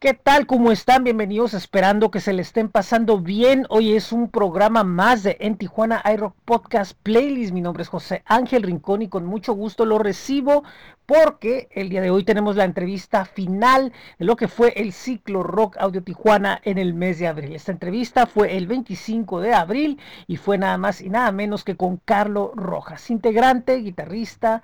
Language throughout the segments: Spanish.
¿Qué tal? ¿Cómo están? Bienvenidos, esperando que se le estén pasando bien. Hoy es un programa más de En Tijuana iRock Podcast Playlist. Mi nombre es José Ángel Rincón y con mucho gusto lo recibo porque el día de hoy tenemos la entrevista final de lo que fue el ciclo Rock Audio Tijuana en el mes de abril. Esta entrevista fue el 25 de abril y fue nada más y nada menos que con Carlos Rojas, integrante, guitarrista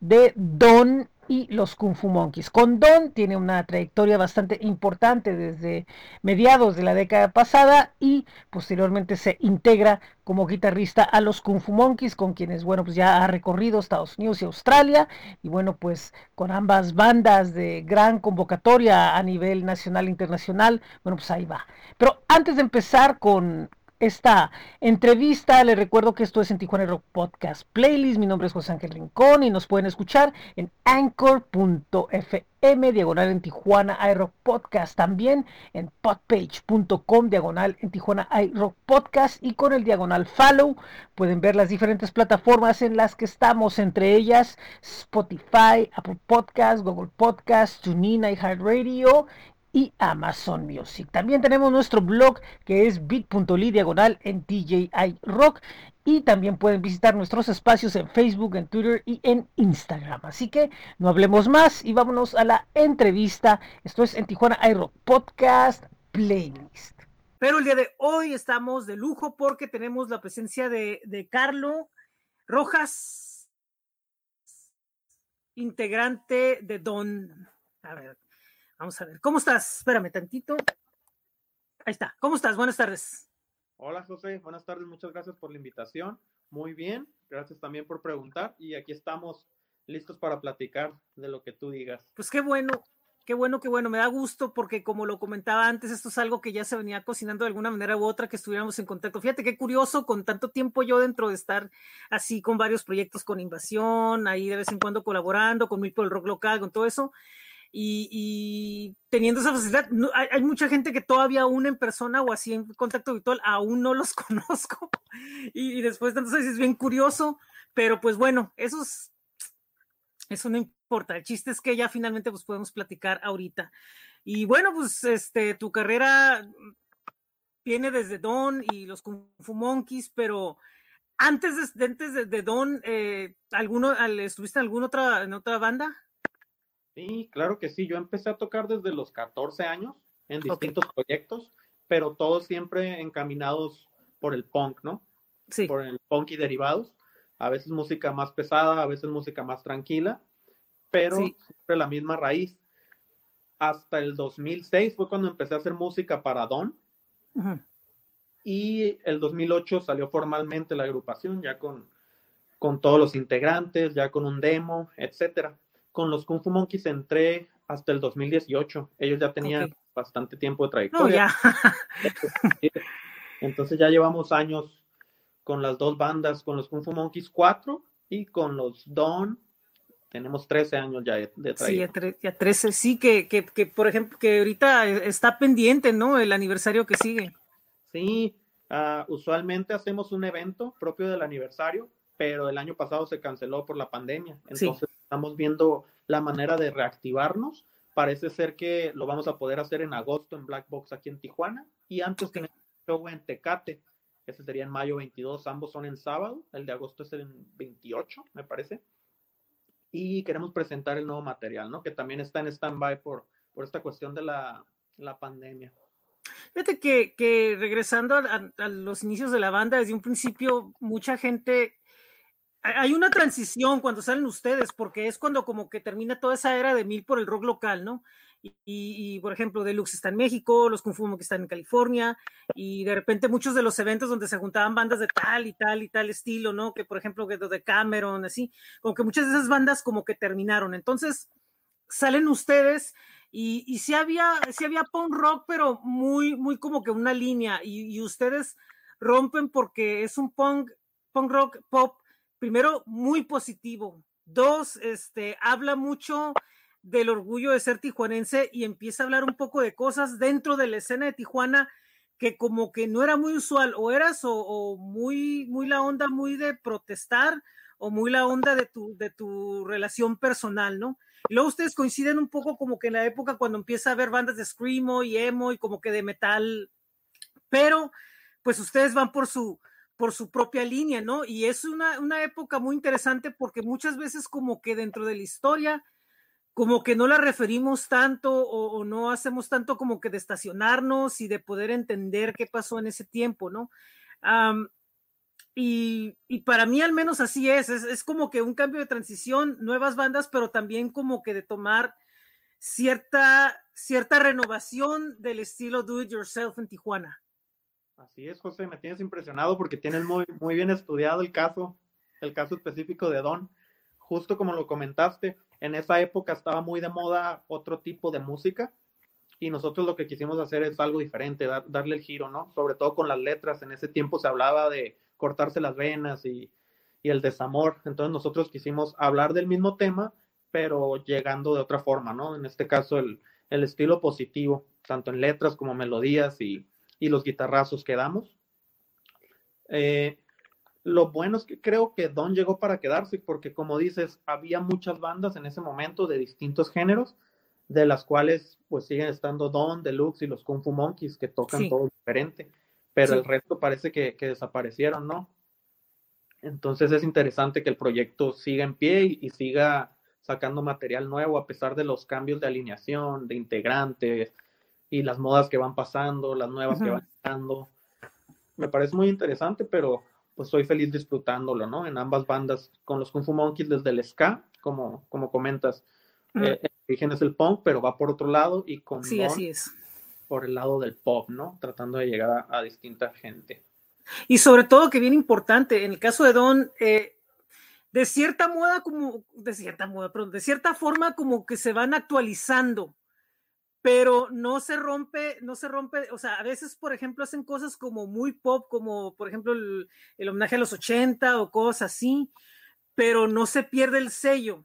de Don y los Kung Fu Monkeys. Con Don tiene una trayectoria bastante importante desde mediados de la década pasada y posteriormente se integra como guitarrista a los Kung Fu Monkeys, con quienes, bueno, pues ya ha recorrido Estados Unidos y Australia, y bueno, pues con ambas bandas de gran convocatoria a nivel nacional e internacional, bueno, pues ahí va. Pero antes de empezar con, esta entrevista. Les recuerdo que esto es en Tijuana Rock Podcast Playlist. Mi nombre es José Ángel Rincón y nos pueden escuchar en anchor.fm diagonal en Tijuana iRock Podcast. También en podpage.com diagonal en Tijuana iRock Podcast y con el diagonal follow pueden ver las diferentes plataformas en las que estamos, entre ellas Spotify, Apple Podcast, Google Podcast, TuneIn, iHeartRadio y Amazon Music. También tenemos nuestro blog que es bit.ly diagonal en DJI Rock y también pueden visitar nuestros espacios en Facebook, en Twitter y en Instagram. Así que no hablemos más y vámonos a la entrevista. Esto es en Tijuana iRock Podcast Playlist. Pero el día de hoy estamos de lujo porque tenemos la presencia de, de Carlo Rojas, integrante de Don. A ver, Vamos a ver, ¿cómo estás? Espérame tantito. Ahí está. ¿Cómo estás? Buenas tardes. Hola José, buenas tardes, muchas gracias por la invitación. Muy bien, gracias también por preguntar y aquí estamos listos para platicar de lo que tú digas. Pues qué bueno, qué bueno, qué bueno, me da gusto porque como lo comentaba antes, esto es algo que ya se venía cocinando de alguna manera u otra, que estuviéramos en contacto. Fíjate qué curioso, con tanto tiempo yo dentro de estar así con varios proyectos con Invasión, ahí de vez en cuando colaborando con por el Rock Local, con todo eso, y, teniendo esa facilidad, hay, mucha gente que todavía aún en persona o así en contacto virtual aún no los conozco y, después entonces es bien curioso, pero pues bueno, eso es, eso no importa, el chiste es que ya finalmente pues podemos platicar ahorita. Y bueno, pues este, tu carrera viene desde Don y los Kung Fu Monkeys, pero antes de, antes de, Don, eh, ¿alguno, ¿estuviste en alguna otra, en otra banda? Sí, claro que sí. Yo empecé a tocar desde los 14 años en distintos proyectos, pero todos siempre encaminados por el punk, ¿no? Sí. Por el punk y derivados. A veces música más pesada, a veces música más tranquila, pero siempre la misma raíz. Hasta el 2006 fue cuando empecé a hacer música para Don. Y el 2008 salió formalmente la agrupación, ya con, con todos los integrantes, ya con un demo, etcétera con los Kung Fu Monkeys entré hasta el 2018. Ellos ya tenían bastante tiempo de trayectoria. Entonces ya llevamos años con las dos bandas, con los Kung Fu Monkeys 4 y con los Don. Tenemos 13 años ya de, trayectoria. Sí, ya, 13, sí, que, que, que, por ejemplo, que ahorita está pendiente, ¿no? El aniversario que sigue. Sí, uh, usualmente hacemos un evento propio del aniversario, pero el año pasado se canceló por la pandemia. Entonces estamos viendo la manera de reactivarnos. Parece ser que lo vamos a poder hacer en agosto en Black Box aquí en Tijuana y antes que tenemos show en Tecate. Ese sería en mayo 22, ambos son en sábado, el de agosto es en 28, me parece. Y queremos presentar el nuevo material, ¿no? Que también está en stand-by por, por esta cuestión de la, la pandemia. Fíjate que, que regresando a, a, los inicios de la banda, desde un principio mucha gente hay una transición cuando salen ustedes, porque es cuando como que termina toda esa era de mil por el rock local, ¿no? Y, por ejemplo, Deluxe está en México, los Kung que están en California, y de repente muchos de los eventos donde se juntaban bandas de tal y tal y tal estilo, ¿no? Que por ejemplo, que de Cameron, así, como que muchas de esas bandas como que terminaron. Entonces, salen ustedes y, y sí había, sí había punk rock, pero muy, muy como que una línea, y, y ustedes rompen porque es un punk, punk rock pop primero, muy positivo. Dos, este, habla mucho del orgullo de ser tijuanense y empieza a hablar un poco de cosas dentro de la escena de Tijuana que como que no era muy usual, o eras o, muy, muy la onda muy de protestar o muy la onda de tu, de tu relación personal, ¿no? Y luego ustedes coinciden un poco como que en la época cuando empieza a haber bandas de screamo y emo y como que de metal, pero pues ustedes van por su, por su propia línea, ¿no? Y es una, una época muy interesante porque muchas veces como que dentro de la historia, como que no la referimos tanto o, no hacemos tanto como que de estacionarnos y de poder entender qué pasó en ese tiempo, ¿no? y, y, para mí al menos así es, es, es, como que un cambio de transición, nuevas bandas, pero también como que de tomar cierta, cierta renovación del estilo do it yourself en Tijuana. Así es, José, me tienes impresionado porque tienes muy, muy bien estudiado el caso, el caso específico de Don. Justo como lo comentaste, en esa época estaba muy de moda otro tipo de música y nosotros lo que quisimos hacer es algo diferente, darle el giro, ¿no? Sobre todo con las letras. En ese tiempo se hablaba de cortarse las venas y, y el desamor. Entonces nosotros quisimos hablar del mismo tema, pero llegando de otra forma, ¿no? En este caso el, el estilo positivo, tanto en letras como melodías y, y los guitarrazos que damos. Eh, lo bueno es que creo que Don llegó para quedarse, porque como dices, había muchas bandas en ese momento de distintos géneros, de las cuales pues siguen estando Don, Deluxe y los Kung Fu Monkeys, que tocan todo diferente, pero el resto parece que, desaparecieron, ¿no? Entonces es interesante que el proyecto siga en pie y, siga sacando material nuevo a pesar de los cambios de alineación, de integrantes, y las modas que van pasando, las nuevas que van pasando. Me parece muy interesante, pero pues soy feliz disfrutándolo, ¿no? En ambas bandas, con los Kung Fu Monkeys desde el ska, como, como comentas. Eh, el origen es el punk, pero va por otro lado y con sí, así es. por el lado del pop, ¿no? Tratando de llegar a, distinta gente. Y sobre todo, que bien importante, en el caso de Don, eh, de cierta moda, como, de cierta moda, perdón, de cierta forma, como que se van actualizando pero no se rompe, no se rompe, o sea, a veces, por ejemplo, hacen cosas como muy pop, como por ejemplo el, homenaje a los 80 o cosas así, pero no se pierde el sello.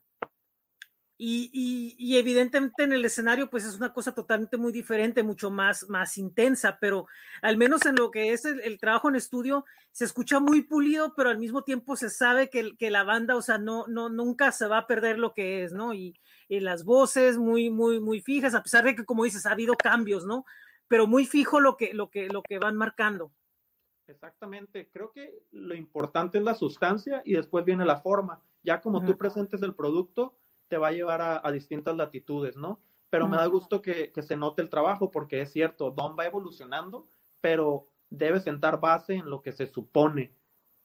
Y, evidentemente en el escenario, pues es una cosa totalmente muy diferente, mucho más, más intensa, pero al menos en lo que es el, trabajo en estudio, se escucha muy pulido, pero al mismo tiempo se sabe que, que, la banda, o sea, no, no, nunca se va a perder lo que es, ¿no? Y, y las voces muy, muy, muy fijas, a pesar de que, como dices, ha habido cambios, ¿no? Pero muy fijo lo que, lo que, lo que van marcando. Exactamente, creo que lo importante es la sustancia y después viene la forma. Ya como tú presentes el producto, te va a llevar a, distintas latitudes, ¿no? Pero me da gusto que, se note el trabajo porque es cierto, Don va evolucionando, pero debe sentar base en lo que se supone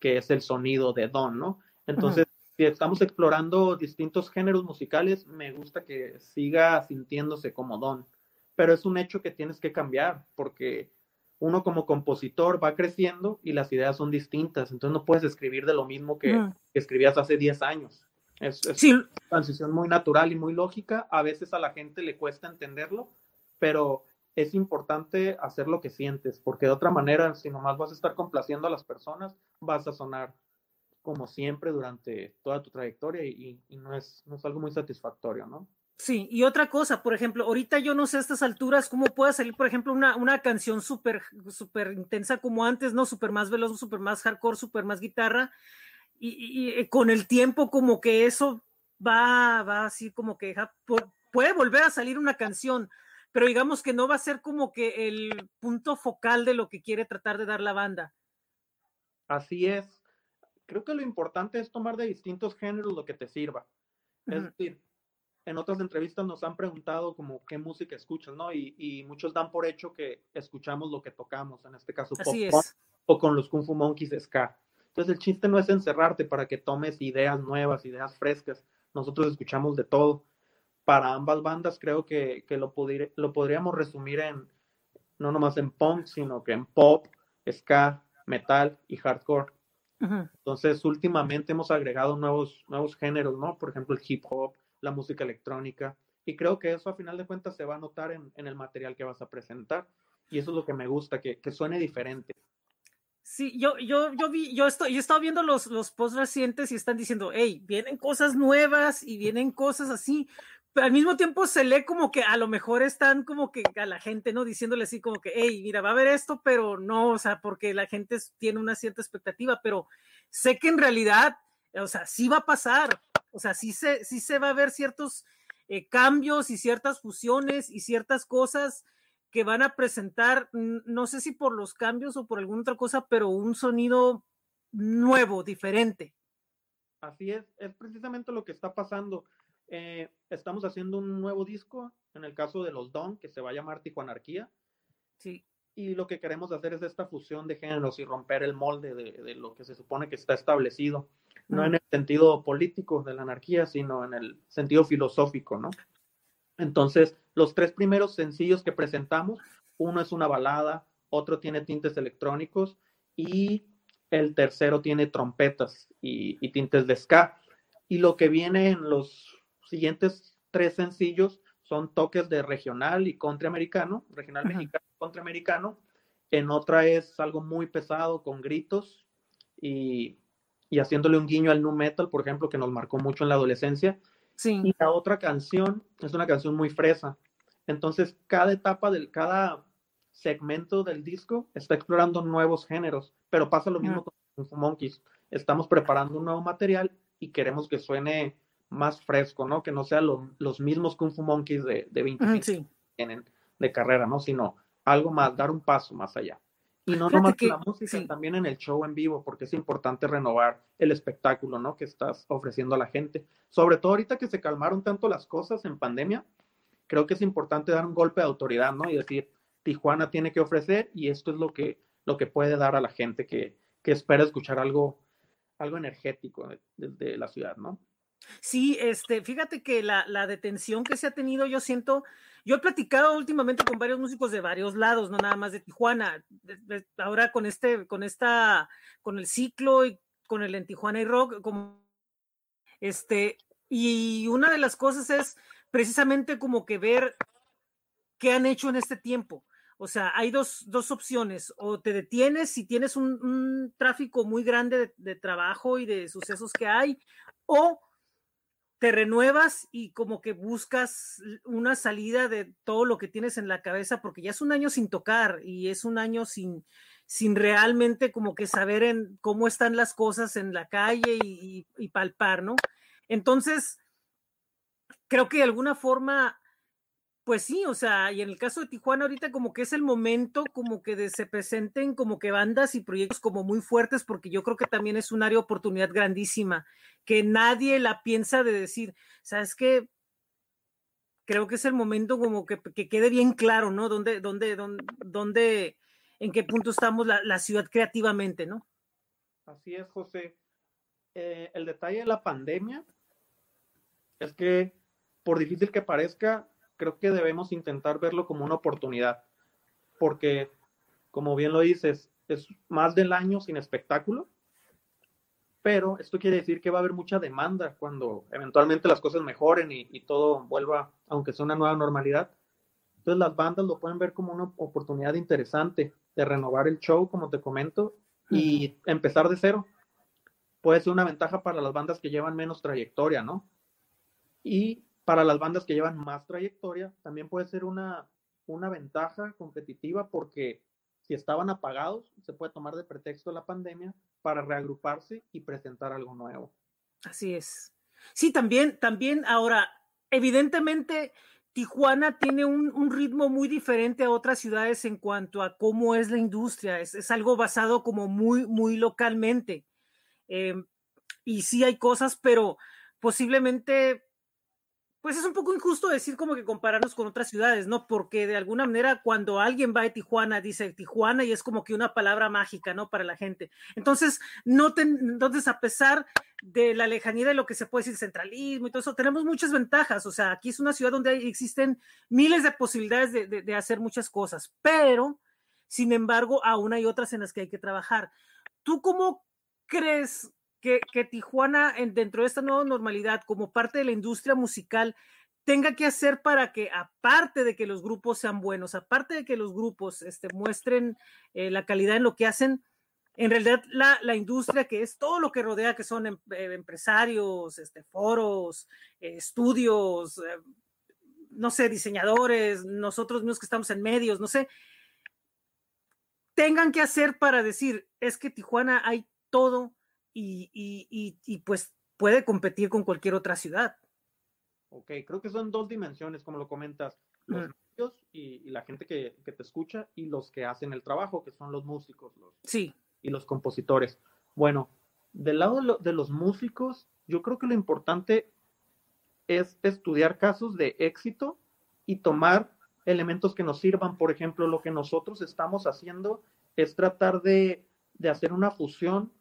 que es el sonido de Don, ¿no? Entonces, si estamos explorando distintos géneros musicales, me gusta que siga sintiéndose como Don, pero es un hecho que tienes que cambiar porque uno como compositor va creciendo y las ideas son distintas, entonces no puedes escribir de lo mismo que, escribías hace 10 años. Es, una transición muy natural y muy lógica. A veces a la gente le cuesta entenderlo, pero es importante hacer lo que sientes, porque de otra manera, si nomás vas a estar complaciendo a las personas, vas a sonar como siempre durante toda tu trayectoria y, no, es, no es algo muy satisfactorio, ¿no? Sí, y otra cosa, por ejemplo, ahorita yo no sé a estas alturas cómo puede salir, por ejemplo, una, una canción súper, súper intensa como antes, ¿no? Súper más veloz, súper más hardcore, súper más guitarra, y, con el tiempo como que eso va, va así como que puede volver a salir una canción, pero digamos que no va a ser como que el punto focal de lo que quiere tratar de dar la banda. Así es. Creo que lo importante es tomar de distintos géneros lo que te sirva. Es decir, en otras entrevistas nos han preguntado como qué música escuchas, ¿no? Y, muchos dan por hecho que escuchamos lo que tocamos, en este caso pop, o con los Kung Fu Monkeys ska. Entonces el chiste no es encerrarte para que tomes ideas nuevas, ideas frescas. Nosotros escuchamos de todo. Para ambas bandas creo que, lo, lo podríamos resumir en, no nomás en punk, sino que en pop, ska, metal y hardcore. Entonces últimamente hemos agregado nuevos, nuevos géneros, ¿no? Por ejemplo el hip hop, la música electrónica. Y creo que eso a final de cuentas se va a notar en, el material que vas a presentar. Y eso es lo que me gusta, que, que suene diferente. Sí, yo, yo, yo vi, yo estoy, yo he estado viendo los, los posts recientes y están diciendo, hey, vienen cosas nuevas y vienen cosas así, pero al mismo tiempo se lee como que a lo mejor están como que a la gente, ¿no? Diciéndole así como que, hey, mira, va a haber esto, pero no, o sea, porque la gente tiene una cierta expectativa, pero sé que en realidad, o sea, sí va a pasar, o sea, sí se, sí se va a ver ciertos eh, cambios y ciertas fusiones y ciertas cosas que van a presentar, no sé si por los cambios o por alguna otra cosa, pero un sonido nuevo, diferente. Así es, es precisamente lo que está pasando. Eh, estamos haciendo un nuevo disco, en el caso de los Don, que se va a llamar Tijuanarquía. Sí. Y lo que queremos hacer es esta fusión de géneros y romper el molde de, de lo que se supone que está establecido, no en el sentido político de la anarquía, sino en el sentido filosófico, ¿no? Entonces, los tres primeros sencillos que presentamos, uno es una balada, otro tiene tintes electrónicos y el tercero tiene trompetas y, y tintes de ska. Y lo que viene en los siguientes tres sencillos son toques de regional y country americano, regional mexicano, country americano. En otra es algo muy pesado con gritos y, y, haciéndole un guiño al nu metal, por ejemplo, que nos marcó mucho en la adolescencia. Sí. Y la otra canción es una canción muy fresa. Entonces, cada etapa del, cada segmento del disco está explorando nuevos géneros, pero pasa lo mismo con Kung Fu Monkeys. Estamos preparando un nuevo material y queremos que suene más fresco, ¿no? Que no sean lo, los mismos Kung Fu Monkeys de, de 25 sí. tienen de carrera, ¿no? Sino algo más, dar un paso más allá. Y no nomás que, la música, sí. también en el show en vivo, porque es importante renovar el espectáculo, ¿no? Que estás ofreciendo a la gente. Sobre todo ahorita que se calmaron tanto las cosas en pandemia, creo que es importante dar un golpe de autoridad, ¿no? Y decir, Tijuana tiene que ofrecer y esto es lo que, lo que puede dar a la gente que, que espera escuchar algo, algo energético de, de, de la ciudad, ¿no? Sí, este, fíjate que la, la, detención que se ha tenido, yo siento, yo he platicado últimamente con varios músicos de varios lados, no nada más de Tijuana. Ahora con este, con esta, con el ciclo y con el en Tijuana y rock, como este, y una de las cosas es precisamente como que ver qué han hecho en este tiempo. O sea, hay dos, dos opciones, o te detienes si tienes un, tráfico muy grande de, de trabajo y de sucesos que hay, o te renuevas y como que buscas una salida de todo lo que tienes en la cabeza, porque ya es un año sin tocar y es un año sin, sin realmente como que saber en cómo están las cosas en la calle y, y, y palpar, ¿no? Entonces, creo que de alguna forma, pues sí, o sea, y en el caso de Tijuana ahorita como que es el momento como que de, se presenten como que bandas y proyectos como muy fuertes, porque yo creo que también es un área de oportunidad grandísima, que nadie la piensa de decir, ¿sabes qué? Creo que es el momento como que, que quede bien claro, ¿no? ¿Dónde, dónde, dónde, dónde en qué punto estamos la, la ciudad creativamente, ¿no? Así es, José. Eh, el detalle de la pandemia es que, por difícil que parezca, creo que debemos intentar verlo como una oportunidad, porque, como bien lo dices, es más del año sin espectáculo, pero esto quiere decir que va a haber mucha demanda cuando eventualmente las cosas mejoren y, y todo vuelva, aunque sea una nueva normalidad. Entonces las bandas lo pueden ver como una oportunidad interesante de renovar el show, como te comento, y empezar de cero. Puede ser una ventaja para las bandas que llevan menos trayectoria, ¿no? Y para las bandas que llevan más trayectoria, también puede ser una, una ventaja competitiva porque si estaban apagados, se puede tomar de pretexto la pandemia para reagruparse y presentar algo nuevo. Así es. Sí, también, también ahora, evidentemente, Tijuana tiene un, un, ritmo muy diferente a otras ciudades en cuanto a cómo es la industria. Es, es algo basado como muy, muy localmente. Eh, y sí hay cosas, pero posiblemente pues es un poco injusto decir como que compararnos con otras ciudades, ¿no? Porque de alguna manera cuando alguien va a Tijuana dice Tijuana y es como que una palabra mágica, ¿no? Para la gente. Entonces, no ten, entonces a pesar de la lejanía de lo que se puede decir centralismo y todo eso, tenemos muchas ventajas. O sea, aquí es una ciudad donde existen miles de posibilidades de, de, de hacer muchas cosas, pero sin embargo, aún hay otras en las que hay que trabajar. ¿Tú cómo crees que, Tijuana, en, dentro de esta nueva normalidad, como parte de la industria musical, tenga que hacer para que, aparte de que los grupos sean buenos, aparte de que los grupos este, muestren eh, la calidad en lo que hacen, en realidad la, industria, que es todo lo que rodea, que son em, eh, empresarios, este, foros, eh, estudios, no sé, diseñadores, nosotros mismos que estamos en medios, no sé, tengan que hacer para decir, es que Tijuana hay todo y, y, y, y, pues puede competir con cualquier otra ciudad. Ok, creo que son dos dimensiones, como lo comentas, los medios y, la gente que, que, te escucha y los que hacen el trabajo, que son los músicos los, sí. y los compositores. Bueno, del lado de los músicos, yo creo que lo importante es estudiar casos de éxito y tomar elementos que nos sirvan. Por ejemplo, lo que nosotros estamos haciendo es tratar de, hacer una fusión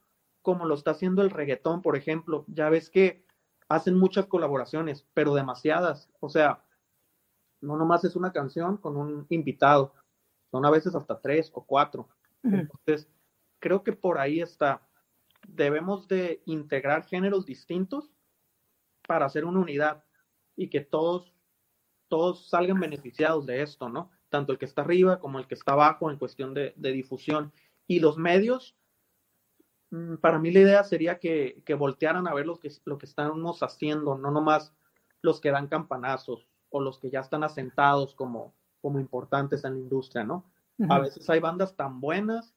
como lo está haciendo el reggaetón, por ejemplo. Ya ves que hacen muchas colaboraciones, pero demasiadas. O sea, no nomás es una canción con un invitado, son a veces hasta tres o cuatro. Entonces, creo que por ahí está. Debemos de integrar géneros distintos para hacer una unidad y que todos todos salgan beneficiados de esto, ¿no? Tanto el que está arriba como el que está abajo en cuestión de, difusión. Y los medios, para mí la idea sería que, voltearan a ver lo que, lo que estamos haciendo, no nomás los que dan campanazos o los que ya están asentados como, como importantes en la industria, ¿no? A veces hay bandas tan buenas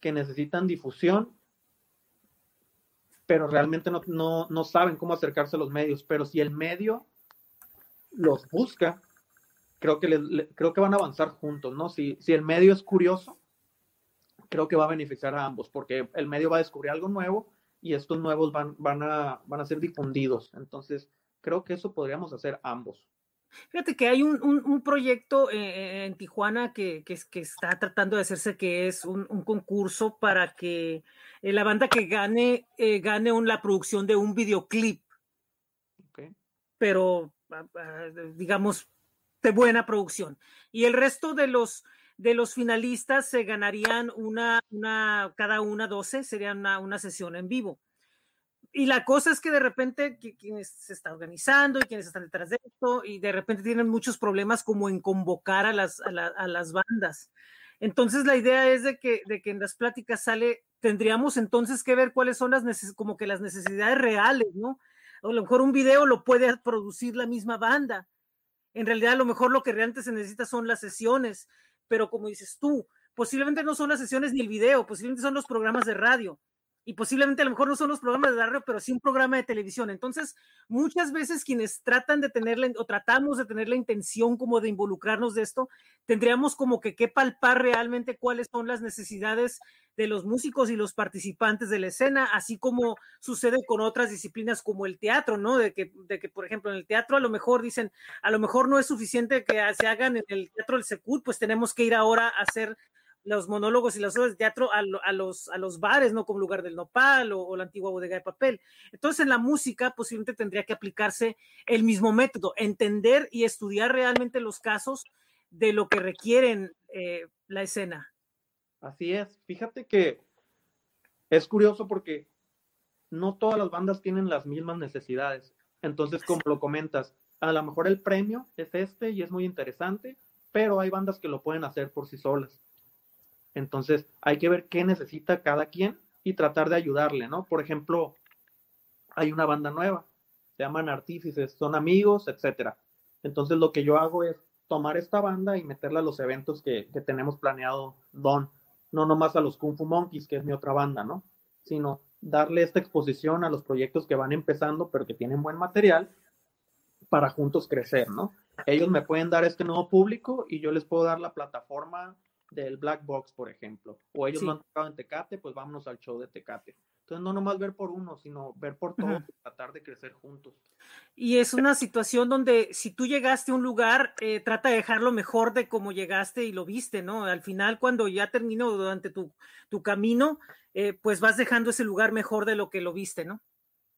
que necesitan difusión, pero realmente no, no, no saben cómo acercarse a los medios. Pero si el medio los busca, creo que, creo que van a avanzar juntos, ¿no? Si, si el medio es curioso, creo que va a beneficiar a ambos, porque el medio va a descubrir algo nuevo y estos nuevos van, van, a, van a ser difundidos. Entonces, creo que eso podríamos hacer ambos. Fíjate que hay un, proyecto eh, en Tijuana que, que, está tratando de hacerse, que es un, concurso para que eh, la banda que gane, eh, gane la producción de un videoclip. Pero digamos, de buena producción. Y el resto de los, de los finalistas se ganarían una, una cada una 12, sería una, una sesión en vivo. Y la cosa es que de repente quienes se está organizando y quienes están detrás de esto, y de repente tienen muchos problemas como en convocar a las, a, las bandas. Entonces la idea es de que, de que en las pláticas sale, tendríamos entonces que ver cuáles son las como que las necesidades reales, ¿no? a lo mejor un video lo puede producir la misma banda. En realidad, a lo mejor lo que realmente se necesita son las sesiones, pero como dices tú, posiblemente no son las sesiones ni el video, posiblemente son los programas de radio y posiblemente a lo mejor no son los programas de radio, pero sí un programa de televisión. Entonces, muchas veces quienes tratan de tenerla o tratamos de tener la intención como de involucrarnos de esto, tendríamos como que que palpar realmente cuáles son las necesidades de los músicos y los participantes de la escena, así como sucede con otras disciplinas como el teatro, ¿no? De que, de que, por ejemplo, en el teatro a lo mejor dicen, a lo mejor no es suficiente que se hagan en el teatro del Secur, pues tenemos que ir ahora a hacer los monólogos y las obras de teatro a, los, a los bares, ¿no? Como lugar del nopal o, la antigua bodega de papel. Entonces, en la música posiblemente tendría que aplicarse el mismo método, entender y estudiar realmente los casos de lo que requieren eh, la escena. Así es. Fíjate que es curioso porque no todas las bandas tienen las mismas necesidades. Entonces, como lo comentas, a lo mejor el premio es este y es muy interesante, pero hay bandas que lo pueden hacer por sí solas. Entonces, hay que ver qué necesita cada quien y tratar de ayudarle, ¿no? Por ejemplo, hay una banda nueva, se llaman Artífices, son amigos, etcétera. Entonces, lo que yo hago es tomar esta banda y meterla a los eventos que, tenemos planeado Don. No nomás a los Kung Fu Monkeys, que es mi otra banda, ¿no? Sino darle esta exposición a los proyectos que van empezando, pero que tienen buen material para juntos crecer, ¿no? Ellos me pueden dar este nuevo público y yo les puedo dar la plataforma del Black Box, por ejemplo, o ellos no han tocado en Tecate, pues vámonos al show de Tecate. Entonces, no nomás ver por uno, sino ver por todos, tratar de crecer juntos. Y es una situación donde si tú llegaste a un lugar, eh, trata de dejarlo mejor de como llegaste y lo viste, ¿no? Al final, cuando ya terminó durante tu, tu camino, eh, pues vas dejando ese lugar mejor de lo que lo viste, ¿no?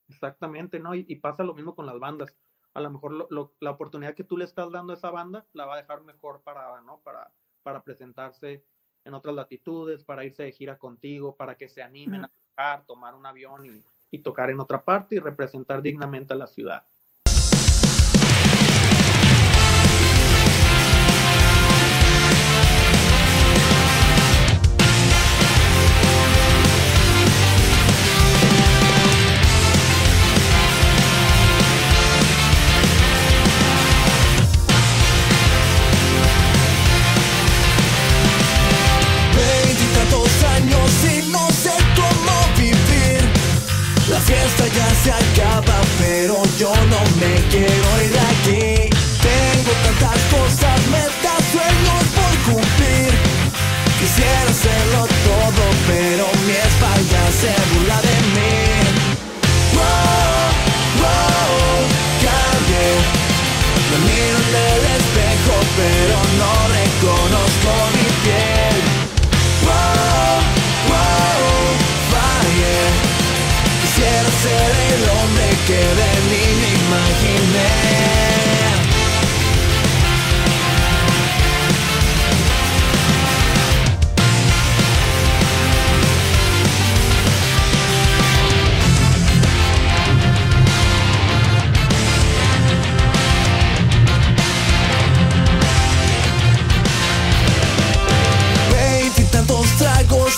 Exactamente, ¿no? Y, pasa lo mismo con las bandas. A lo mejor la oportunidad que tú le estás dando a esa banda la va a dejar mejor para, ¿no? Para, para presentarse en otras latitudes, para irse de gira contigo, para que se animen a tocar, tomar un avión y, y tocar en otra parte y representar dignamente a la ciudad.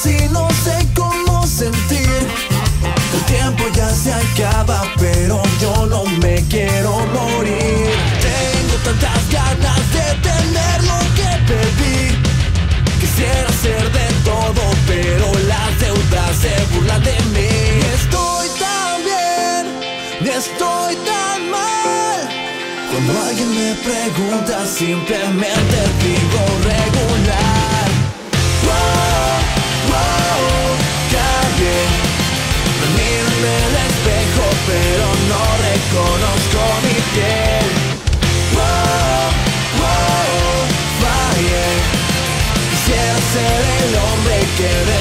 Si no sé cómo sentir. El tiempo ya se acaba, pero yo no me quiero morir. Tengo tantas ganas de tener lo que pedí. Quisiera ser de todo, pero las deudas se burlan de mí. Estoy tan bien, estoy tan mal. Cuando alguien me pregunta, simplemente digo hombre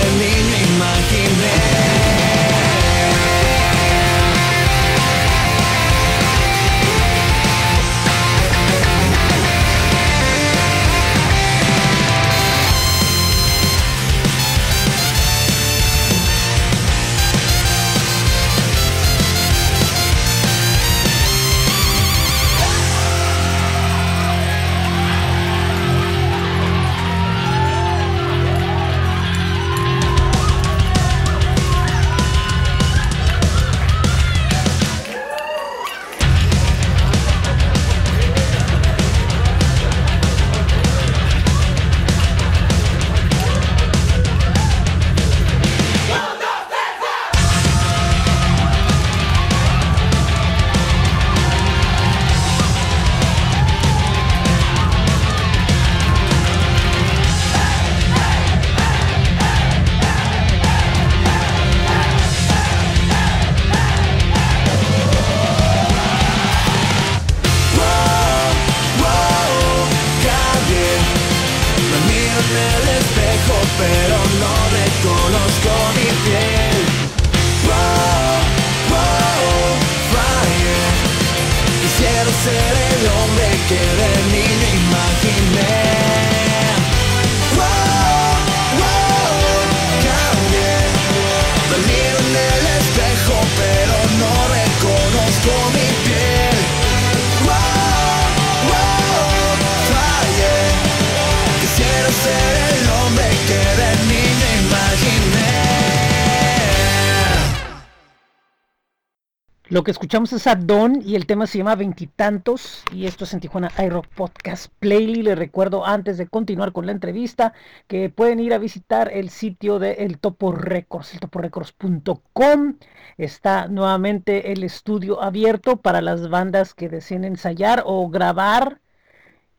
Lo que escuchamos es a Don y el tema se llama Veintitantos y esto es en Tijuana iRock Podcast Playlist. Les recuerdo antes de continuar con la entrevista que pueden ir a visitar el sitio de El Topo Records, eltoporecords.com. Está nuevamente el estudio abierto para las bandas que deseen ensayar o grabar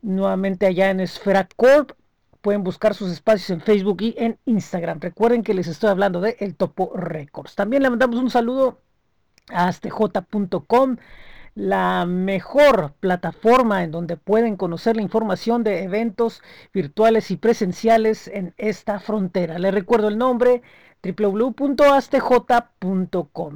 nuevamente allá en Esfera Corp. Pueden buscar sus espacios en Facebook y en Instagram. Recuerden que les estoy hablando de El Topo Records. También le mandamos un saludo astj.com, la mejor plataforma en donde pueden conocer la información de eventos virtuales y presenciales en esta frontera. Les recuerdo el nombre www.astj.com.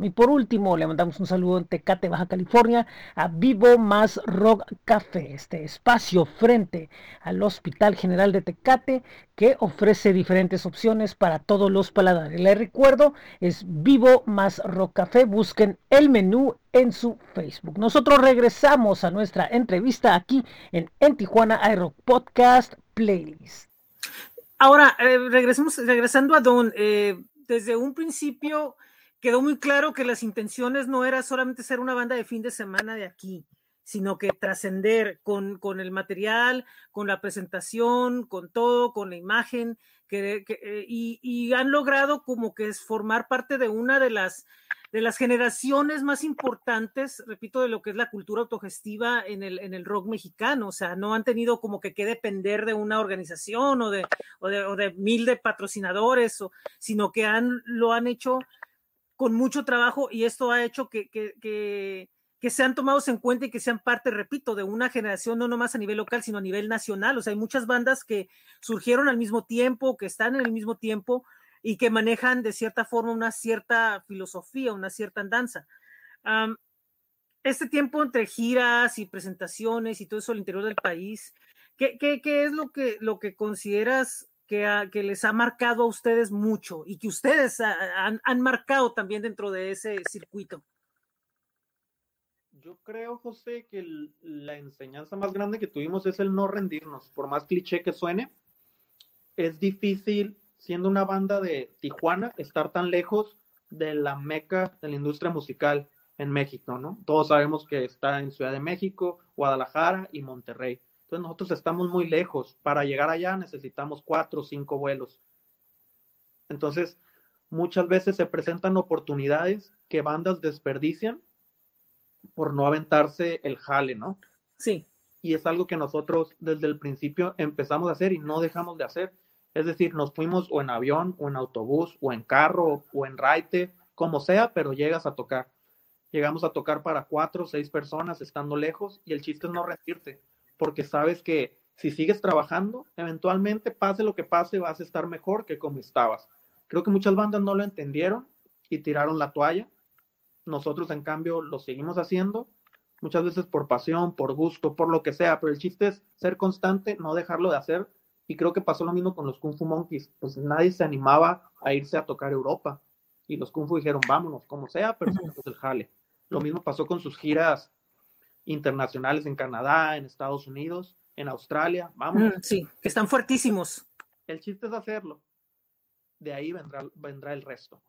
Y por último, le mandamos un saludo en Tecate, Baja California, a Vivo Más Rock Café, este espacio frente al Hospital General de Tecate que ofrece diferentes opciones para todos los paladares. Les recuerdo, es Vivo Más Rock Café. Busquen el menú en su Facebook. Nosotros regresamos a nuestra entrevista aquí en, en Tijuana iRock Podcast Playlist. Ahora, eh, regresemos, regresando a Don, eh, desde un principio quedó muy claro que las intenciones no era solamente ser una banda de fin de semana de aquí, sino que trascender con, con, el material, con la presentación, con todo, con la imagen, eh, y, han logrado como que es formar parte de una de las, de las generaciones más importantes, repito, de lo que es la cultura autogestiva en el, en el rock mexicano. O sea, no han tenido como que que depender de una organización o de, o de, o de mil de patrocinadores, o, sino que han, lo han hecho con mucho trabajo y esto ha hecho que que sean tomados en cuenta y que sean parte, repito, de una generación no nomás a nivel local, sino a nivel nacional. O sea, hay muchas bandas que surgieron al mismo tiempo, que están en el mismo tiempo y que manejan de cierta forma una cierta filosofía, una cierta andanza. Um, este tiempo entre giras y presentaciones y todo eso al interior del país, ¿qué, es lo que, lo que consideras que, les ha marcado a ustedes mucho y que ustedes han, han marcado también dentro de ese circuito? Yo creo, José, que la enseñanza más grande que tuvimos es el no rendirnos. Por más cliché que suene, es difícil siendo una banda de Tijuana, estar tan lejos de la meca de la industria musical en México, ¿no? Todos sabemos que está en Ciudad de México, Guadalajara y Monterrey. Entonces nosotros estamos muy lejos. Para llegar allá necesitamos cuatro o cinco vuelos. Entonces, muchas veces se presentan oportunidades que bandas desperdician por no aventarse el jale, ¿no? Sí. Y es algo que nosotros desde el principio empezamos a hacer y no dejamos de hacer. Es decir, nos fuimos o en avión, o en autobús, o en carro, o en raite, como sea, pero llegas a tocar. Llegamos a tocar para cuatro o seis personas estando lejos y el chiste es no rendirte, porque sabes que si sigues trabajando, eventualmente, pase lo que pase, vas a estar mejor que como estabas. Creo que muchas bandas no lo entendieron y tiraron la toalla. Nosotros, en cambio, lo seguimos haciendo, muchas veces por pasión, por gusto, por lo que sea, pero el chiste es ser constante, no dejarlo de hacer. Y creo que pasó lo mismo con los Kung Fu Monkeys, pues nadie se animaba a irse a tocar Europa. Y los Kung Fu dijeron, vámonos, como sea, pero es el jale. Lo mismo pasó con sus giras internacionales en Canadá, en Estados Unidos, en Australia, vamos. sí, que están fuertísimos. El chiste es hacerlo. De ahí vendrá, vendrá el resto.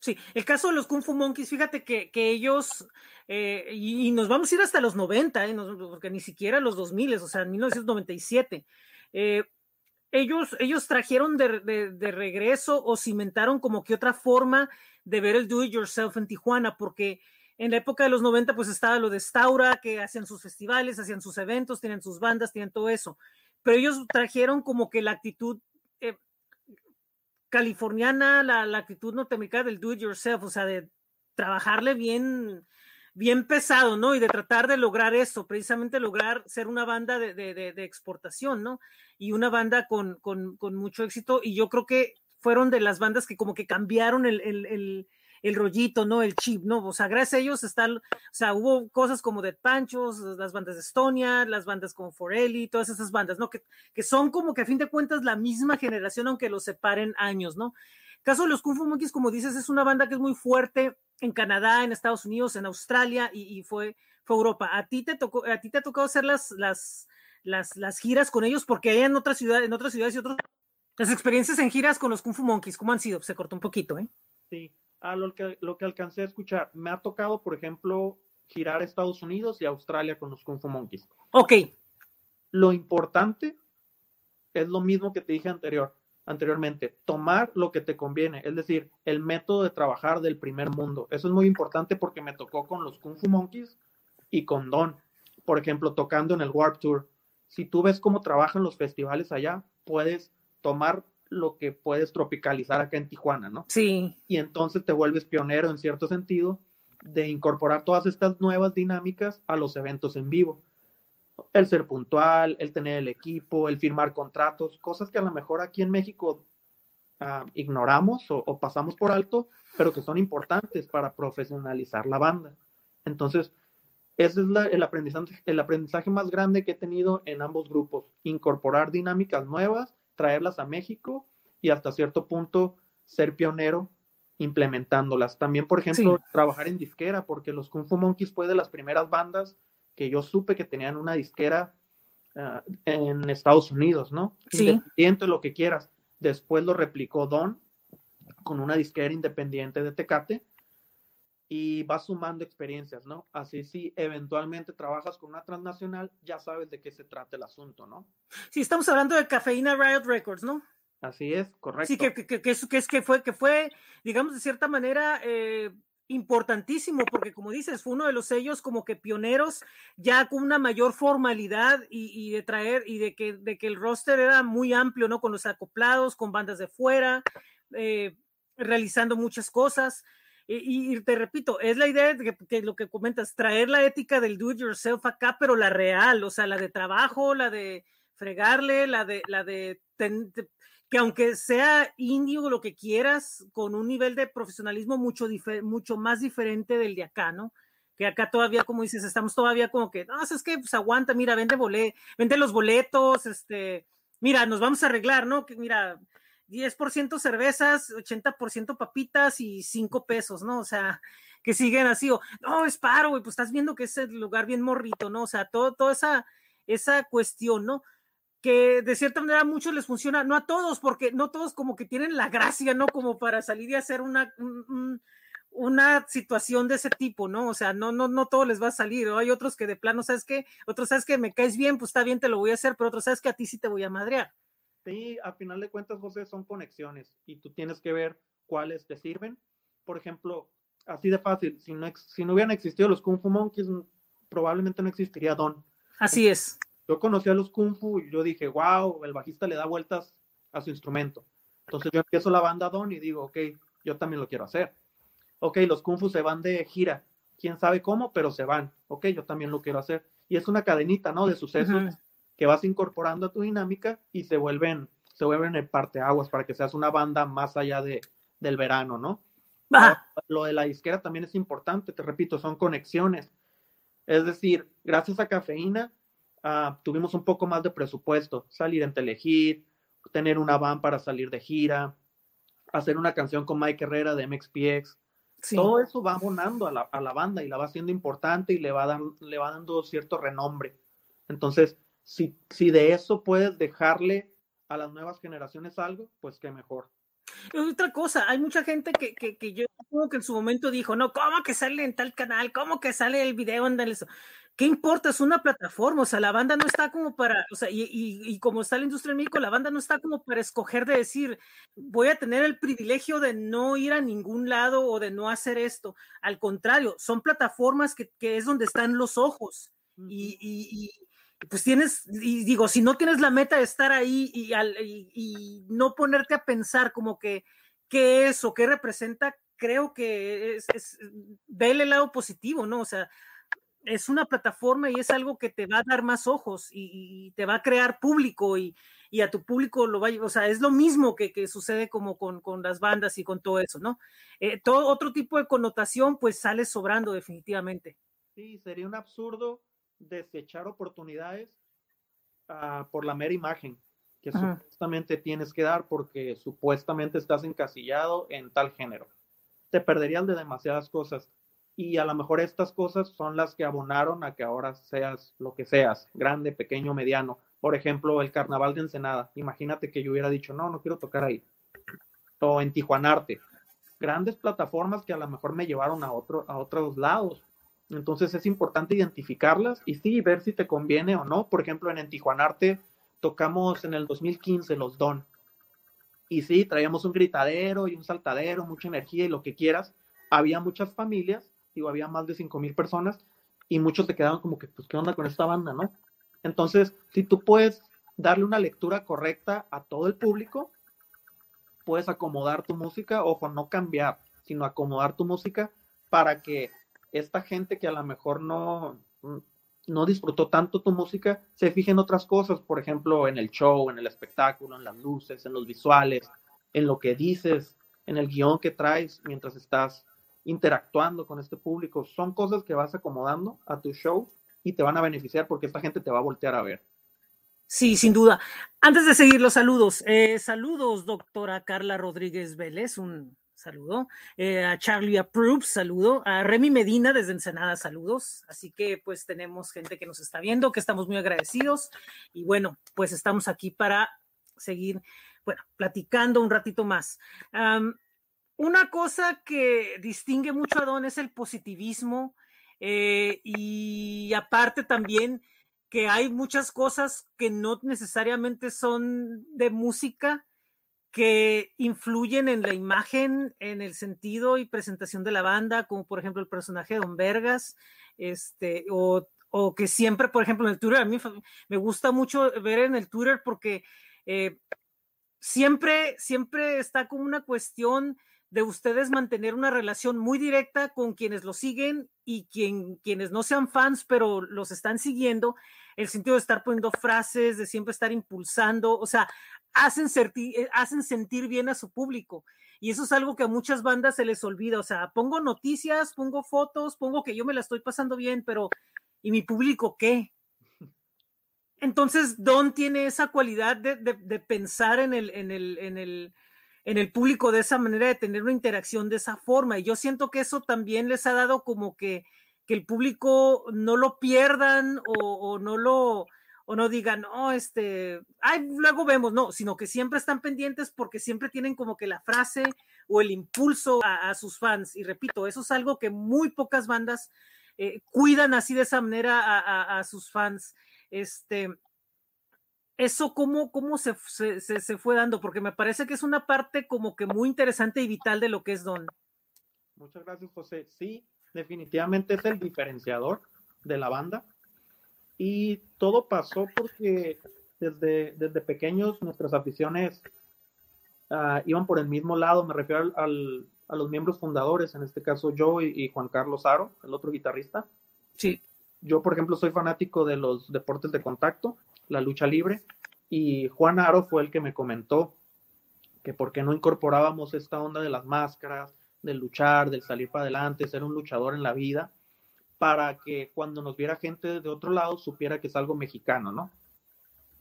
Sí, el caso de los Kung Fu Monkeys, fíjate que, que ellos, eh, y, nos vamos a ir hasta los 90, eh, porque ni siquiera los 2000, o sea, en 1997. Eh, ellos, ellos trajeron de, de, de, regreso o cimentaron como que otra forma de ver el do it yourself en Tijuana, porque en la época de los 90 pues estaba lo de Staura, que hacían sus festivales, hacían sus eventos, tienen sus bandas, tienen todo eso, pero ellos trajeron como que la actitud californiana, la, la, actitud norteamericana del do it yourself, o sea, de trabajarle bien, bien pesado, ¿no? Y de tratar de lograr eso, precisamente lograr ser una banda de, de, exportación, ¿no? Y una banda con, con, con, mucho éxito, y yo creo que fueron de las bandas que como que cambiaron el, el, el rollito, ¿no? El chip, ¿no? O sea, gracias a ellos están, o sea, hubo cosas como Dead Panchos, las bandas de Estonia, las bandas como Forelli, todas esas bandas, ¿no? Que, que son como que a fin de cuentas la misma generación, aunque los separen años, ¿no? Caso de los Kung Fu Monkeys, como dices, es una banda que es muy fuerte en Canadá, en Estados Unidos, en Australia y, y fue, fue Europa. ¿A ti te tocó, a ti te ha tocado hacer las, las, las, las giras con ellos? Porque hay en otras ciudades, en otras ciudades y otros las experiencias en giras con los Kung Fu Monkeys, ¿cómo han sido? Se cortó un poquito, ¿eh? Sí, a lo que, lo que alcancé a escuchar, me ha tocado, por ejemplo, girar a Estados Unidos y Australia con los Kung Fu Monkeys. Ok. Lo importante es lo mismo que te dije anterior, anteriormente, tomar lo que te conviene, es decir, el método de trabajar del primer mundo. Eso es muy importante porque me tocó con los Kung Fu Monkeys y con Don, por ejemplo, tocando en el Warp Tour. Si tú ves cómo trabajan los festivales allá, puedes tomar lo que puedes tropicalizar acá en Tijuana, ¿no? Sí. Y entonces te vuelves pionero en cierto sentido de incorporar todas estas nuevas dinámicas a los eventos en vivo. El ser puntual, el tener el equipo, el firmar contratos, cosas que a lo mejor aquí en México uh, ignoramos o, o, pasamos por alto, pero que son importantes para profesionalizar la banda. Entonces, ese es la, el, aprendizaje, el aprendizaje más grande que he tenido en ambos grupos, incorporar dinámicas nuevas traerlas a México y hasta cierto punto ser pionero implementándolas. También, por ejemplo, sí. trabajar en disquera, porque los Kung Fu Monkeys fue de las primeras bandas que yo supe que tenían una disquera uh, en Estados Unidos, ¿no? Sí. Independiente, lo que quieras. Después lo replicó Don con una disquera independiente de Tecate y vas sumando experiencias, ¿no? Así si eventualmente trabajas con una transnacional, ya sabes de qué se trata el asunto, ¿no? Sí, estamos hablando de Cafeína Riot Records, ¿no? Así es, correcto. Sí, que, que, que, que, es, que, es, que fue, que fue, digamos, de cierta manera, eh, importantísimo, porque como dices, fue uno de los sellos como que pioneros, ya con una mayor formalidad y, y de traer, y de que, de que el roster era muy amplio, ¿no? Con los acoplados, con bandas de fuera, eh, realizando muchas cosas. Y, te repito, es la idea de que, lo que comentas, traer la ética del do it yourself acá, pero la real, o sea, la de trabajo, la de fregarle, la de, la de, que aunque sea indio lo que quieras, con un nivel de profesionalismo mucho, mucho más diferente del de acá, ¿no? Que acá todavía, como dices, estamos todavía como que, no, es que pues aguanta, mira, vende, bolet, vende los boletos, este, mira, nos vamos a arreglar, ¿no? Que mira, 10% cervezas, 80% papitas y 5 pesos, ¿no? O sea, que siguen así, o no, es paro, güey, pues estás viendo que es el lugar bien morrito, ¿no? O sea, todo, toda esa, esa cuestión, ¿no? que de cierta manera a muchos les funciona, no a todos, porque no todos como que tienen la gracia, ¿no? Como para salir y hacer una, una situación de ese tipo, ¿no? O sea, no, no, no todo les va a salir. ¿no? Hay otros que de plano, ¿sabes qué? Otros, ¿sabes que Me caes bien, pues está bien, te lo voy a hacer, pero otros, ¿sabes que A ti sí te voy a madrear. Sí, a final de cuentas, José, son conexiones y tú tienes que ver cuáles te sirven. Por ejemplo, así de fácil, si no, si no hubieran existido los Kung Fu Monkeys, probablemente no existiría Don. Así es. Yo conocí a los Kung Fu y yo dije, wow, el bajista le da vueltas a su instrumento. Entonces yo empiezo la banda Don y digo, ok, yo también lo quiero hacer. Ok, los Kung Fu se van de gira. Quién sabe cómo, pero se van. Ok, yo también lo quiero hacer. Y es una cadenita, ¿no? De sucesos que vas incorporando a tu dinámica y se vuelven, se vuelven en parteaguas para que seas una banda más allá de, del verano, ¿no? Lo de la disquera también es importante, te repito, son conexiones. Es decir, gracias a Cafeína ah, tuvimos un poco más de presupuesto, salir en Telehit, tener una van para salir de gira, hacer una canción con Mike Herrera de MXPX. Todo eso va abonando a la, a la, banda y la va haciendo importante y le va, dan, le va dando cierto renombre. Entonces, si, si de eso puedes dejarle a las nuevas generaciones algo, pues qué mejor. Otra cosa, hay mucha gente que, que, que yo como que en su momento dijo, no, ¿cómo que sale en tal canal? ¿Cómo que sale el video en eso? ¿Qué importa? Es una plataforma, o sea, la banda no está como para, o sea, y, y, y, como está la industria en México, la banda no está como para escoger de decir, voy a tener el privilegio de no ir a ningún lado o de no hacer esto. Al contrario, son plataformas que, que es donde están los ojos. y, y, pues tienes, y digo, si no tienes la meta de estar ahí y, no ponerte a pensar como que qué es o qué representa, creo que es, es el lado positivo, ¿no? O sea, es una plataforma y es algo que te va a dar más ojos y, te va a crear público y, a tu público lo va a, o sea, es lo mismo que, que sucede como con, con, las bandas y con todo eso, ¿no? Eh, todo otro tipo de connotación pues sale sobrando definitivamente. Sí, sería un absurdo desechar oportunidades uh, por la mera imagen que Ajá. supuestamente tienes que dar porque supuestamente estás encasillado en tal género. Te perderías de demasiadas cosas y a lo mejor estas cosas son las que abonaron a que ahora seas lo que seas, grande, pequeño, mediano. Por ejemplo, el carnaval de Ensenada. Imagínate que yo hubiera dicho, no, no quiero tocar ahí. O en Tijuanarte. Grandes plataformas que a lo mejor me llevaron a, otro, a otros lados. Entonces es importante identificarlas y sí, ver si te conviene o no. Por ejemplo, en Arte tocamos en el 2015 los Don. Y sí, traíamos un gritadero y un saltadero, mucha energía y lo que quieras. Había muchas familias, digo, había más de 5 mil personas y muchos te quedaban como que, pues, ¿qué onda con esta banda, no? Entonces, si tú puedes darle una lectura correcta a todo el público, puedes acomodar tu música, ojo, no cambiar, sino acomodar tu música para que esta gente que a lo mejor no, no disfrutó tanto tu música, se fija en otras cosas, por ejemplo, en el show, en el espectáculo, en las luces, en los visuales, en lo que dices, en el guion que traes mientras estás interactuando con este público. Son cosas que vas acomodando a tu show y te van a beneficiar porque esta gente te va a voltear a ver. Sí, sin duda. Antes de seguir los saludos, eh, saludos, doctora Carla Rodríguez Vélez, un saludo. Eh, a Charlie Approves, saludo. A Remy Medina desde Ensenada, saludos. Así que pues tenemos gente que nos está viendo, que estamos muy agradecidos. Y bueno, pues estamos aquí para seguir, bueno, platicando un ratito más. Una cosa que distingue mucho a Don es el positivismo eh, y aparte también que hay muchas cosas que no necesariamente son de música, que influyen en la imagen, en el sentido y presentación de la banda, como por ejemplo el personaje de Don Vergas, este, o, o que siempre, por ejemplo, en el Twitter, a mí me gusta mucho ver en el Twitter porque eh, siempre, siempre está como una cuestión de ustedes mantener una relación muy directa con quienes lo siguen y quien, quienes no sean fans, pero los están siguiendo, el sentido de estar poniendo frases, de siempre estar impulsando, o sea, hacen eh, hacen sentir bien a su público. Y eso es algo que a muchas bandas se les olvida. O sea, pongo noticias, pongo fotos, pongo que yo me la estoy pasando bien, pero ¿y mi público qué? Entonces, Don tiene esa cualidad de, pensar en, el, en el público de esa manera, de tener una interacción de esa forma. Y yo siento que eso también les ha dado como que, que el público no lo pierdan o, no lo o no digan, no, este, ay, luego vemos, no, sino que siempre están pendientes porque siempre tienen como que la frase o el impulso a, sus fans. Y repito, eso es algo que muy pocas bandas eh, cuidan así de esa manera a, sus fans. Este, eso cómo, cómo se, se, fue dando, porque me parece que es una parte como que muy interesante y vital de lo que es Don. Muchas gracias, José. Sí, definitivamente es el diferenciador de la banda. Y todo pasó porque desde, desde pequeños nuestras aficiones ah, iban por el mismo lado, me refiero al, a los miembros fundadores, en este caso yo y, Juan Carlos Aro, el otro guitarrista. Sí. Yo, por ejemplo, soy fanático de los deportes de contacto, la lucha libre, y Juan Aro fue el que me comentó que por qué no incorporábamos esta onda de las máscaras, del luchar, del salir para adelante, ser un luchador en la vida para que cuando nos viera gente de otro lado supiera que es algo mexicano, ¿no?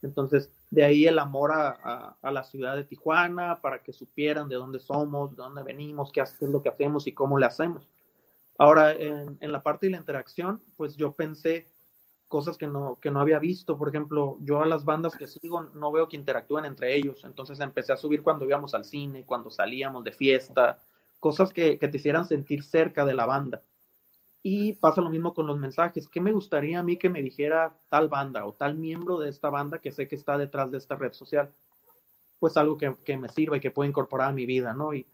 Entonces, de ahí el amor a, la ciudad de Tijuana, para que supieran de dónde somos, de dónde venimos, qué es lo que hacemos y cómo le hacemos. Ahora, en, la parte de la interacción, pues yo pensé cosas que no, que no había visto. Por ejemplo, yo a las bandas que sigo no veo que interactúen entre ellos. Entonces empecé a subir cuando íbamos al cine, cuando salíamos de fiesta, cosas que, que te hicieran sentir cerca de la banda. Y pasa lo mismo con los mensajes. ¿Qué me gustaría a mí que me dijera tal banda o tal miembro de esta banda que sé que está detrás de esta red social? Pues algo que, que me sirva y que pueda incorporar a mi vida, ¿no? Y,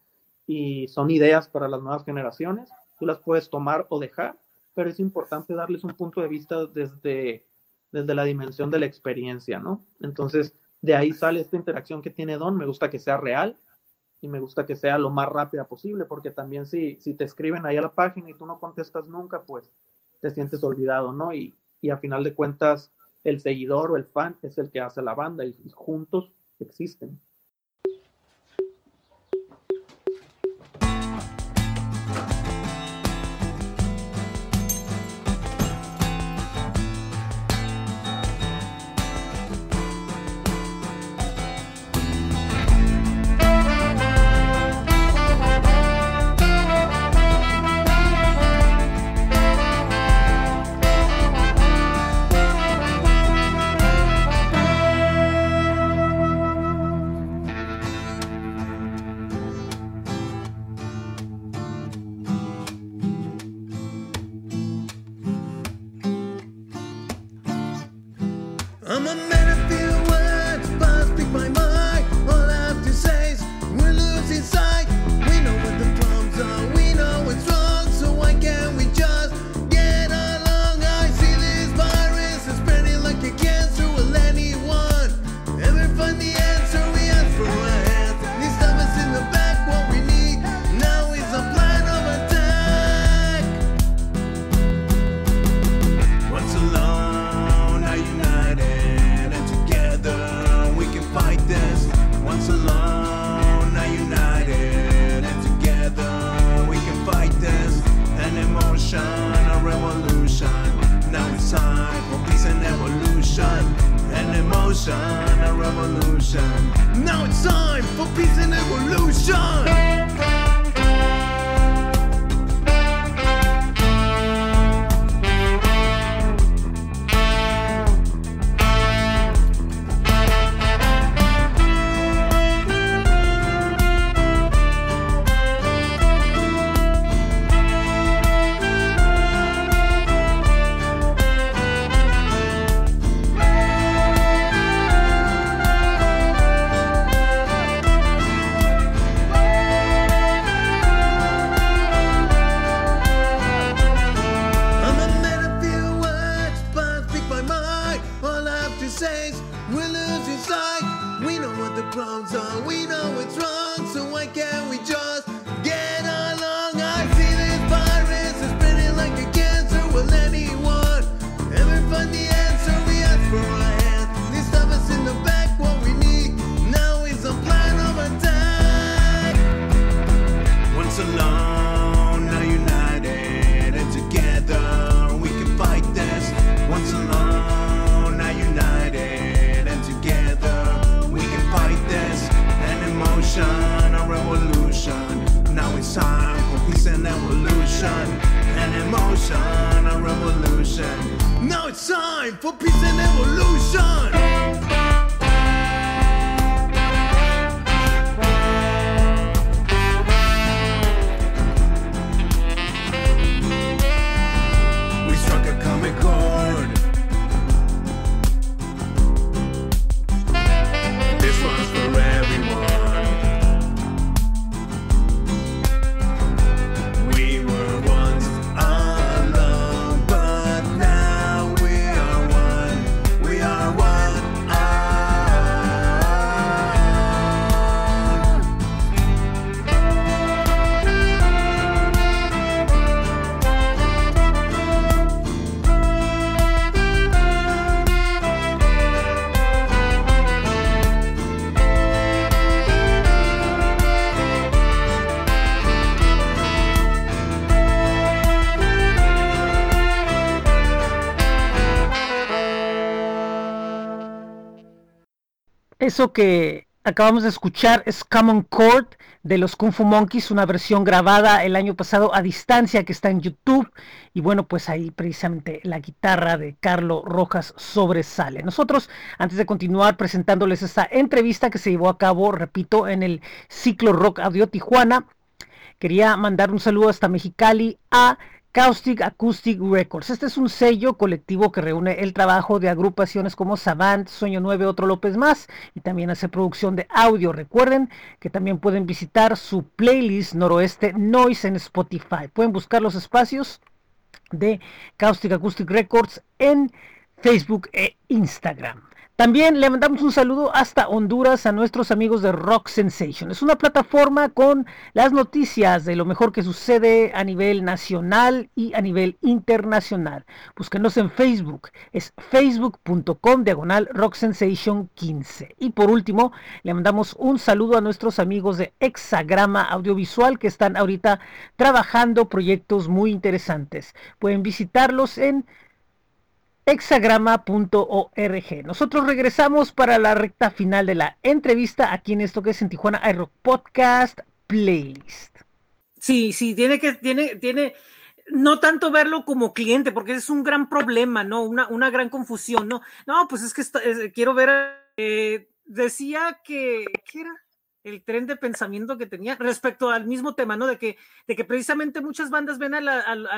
y son ideas para las nuevas generaciones. Tú las puedes tomar o dejar, pero es importante darles un punto de vista desde, desde la dimensión de la experiencia, ¿no? Entonces, de ahí sale esta interacción que tiene Don. Me gusta que sea real, y me gusta que sea lo más rápida posible, porque también si, si te escriben ahí a la página y tú no contestas nunca, pues te sientes olvidado, ¿no? Y, y a final de cuentas, el seguidor o el fan es el que hace la banda y juntos existen. Eso que acabamos de escuchar es Common Chord de los Kung Fu Monkeys, una versión grabada el año pasado a distancia que está en YouTube. Y bueno, pues ahí precisamente la guitarra de Carlos Rojas sobresale. Nosotros, antes de continuar presentándoles esta entrevista que se llevó a cabo, repito, en el ciclo Rock Audio Tijuana, quería mandar un saludo hasta Mexicali a Caustic Acoustic Records. Este es un sello colectivo que reúne el trabajo de agrupaciones como Savant, Sueño 9, Otro López Más y también hace producción de audio. Recuerden que también pueden visitar su playlist Noroeste Noise en Spotify. Pueden buscar los espacios de Caustic Acoustic Records en Facebook e Instagram. También le mandamos un saludo hasta Honduras a nuestros amigos de Rock Sensation. Es una plataforma con las noticias de lo mejor que sucede a nivel nacional y a nivel internacional. Búsquenos en Facebook. Es facebook.com diagonal Rock Sensation 15. Y por último, le mandamos un saludo a nuestros amigos de Hexagrama Audiovisual que están ahorita trabajando proyectos muy interesantes. Pueden visitarlos en hexagrama.org. Nosotros regresamos para la recta final de la entrevista aquí en esto que es en Tijuana iRock Podcast Playlist. Sí, sí, tiene que, tiene, tiene, no tanto verlo como cliente, porque es un gran problema, ¿no? Una, una gran confusión, ¿no? No, pues es que quiero ver, eh, decía que, ¿qué era? El tren de pensamiento que tenía respecto al mismo tema, ¿no? De que, de que precisamente muchas bandas ven a,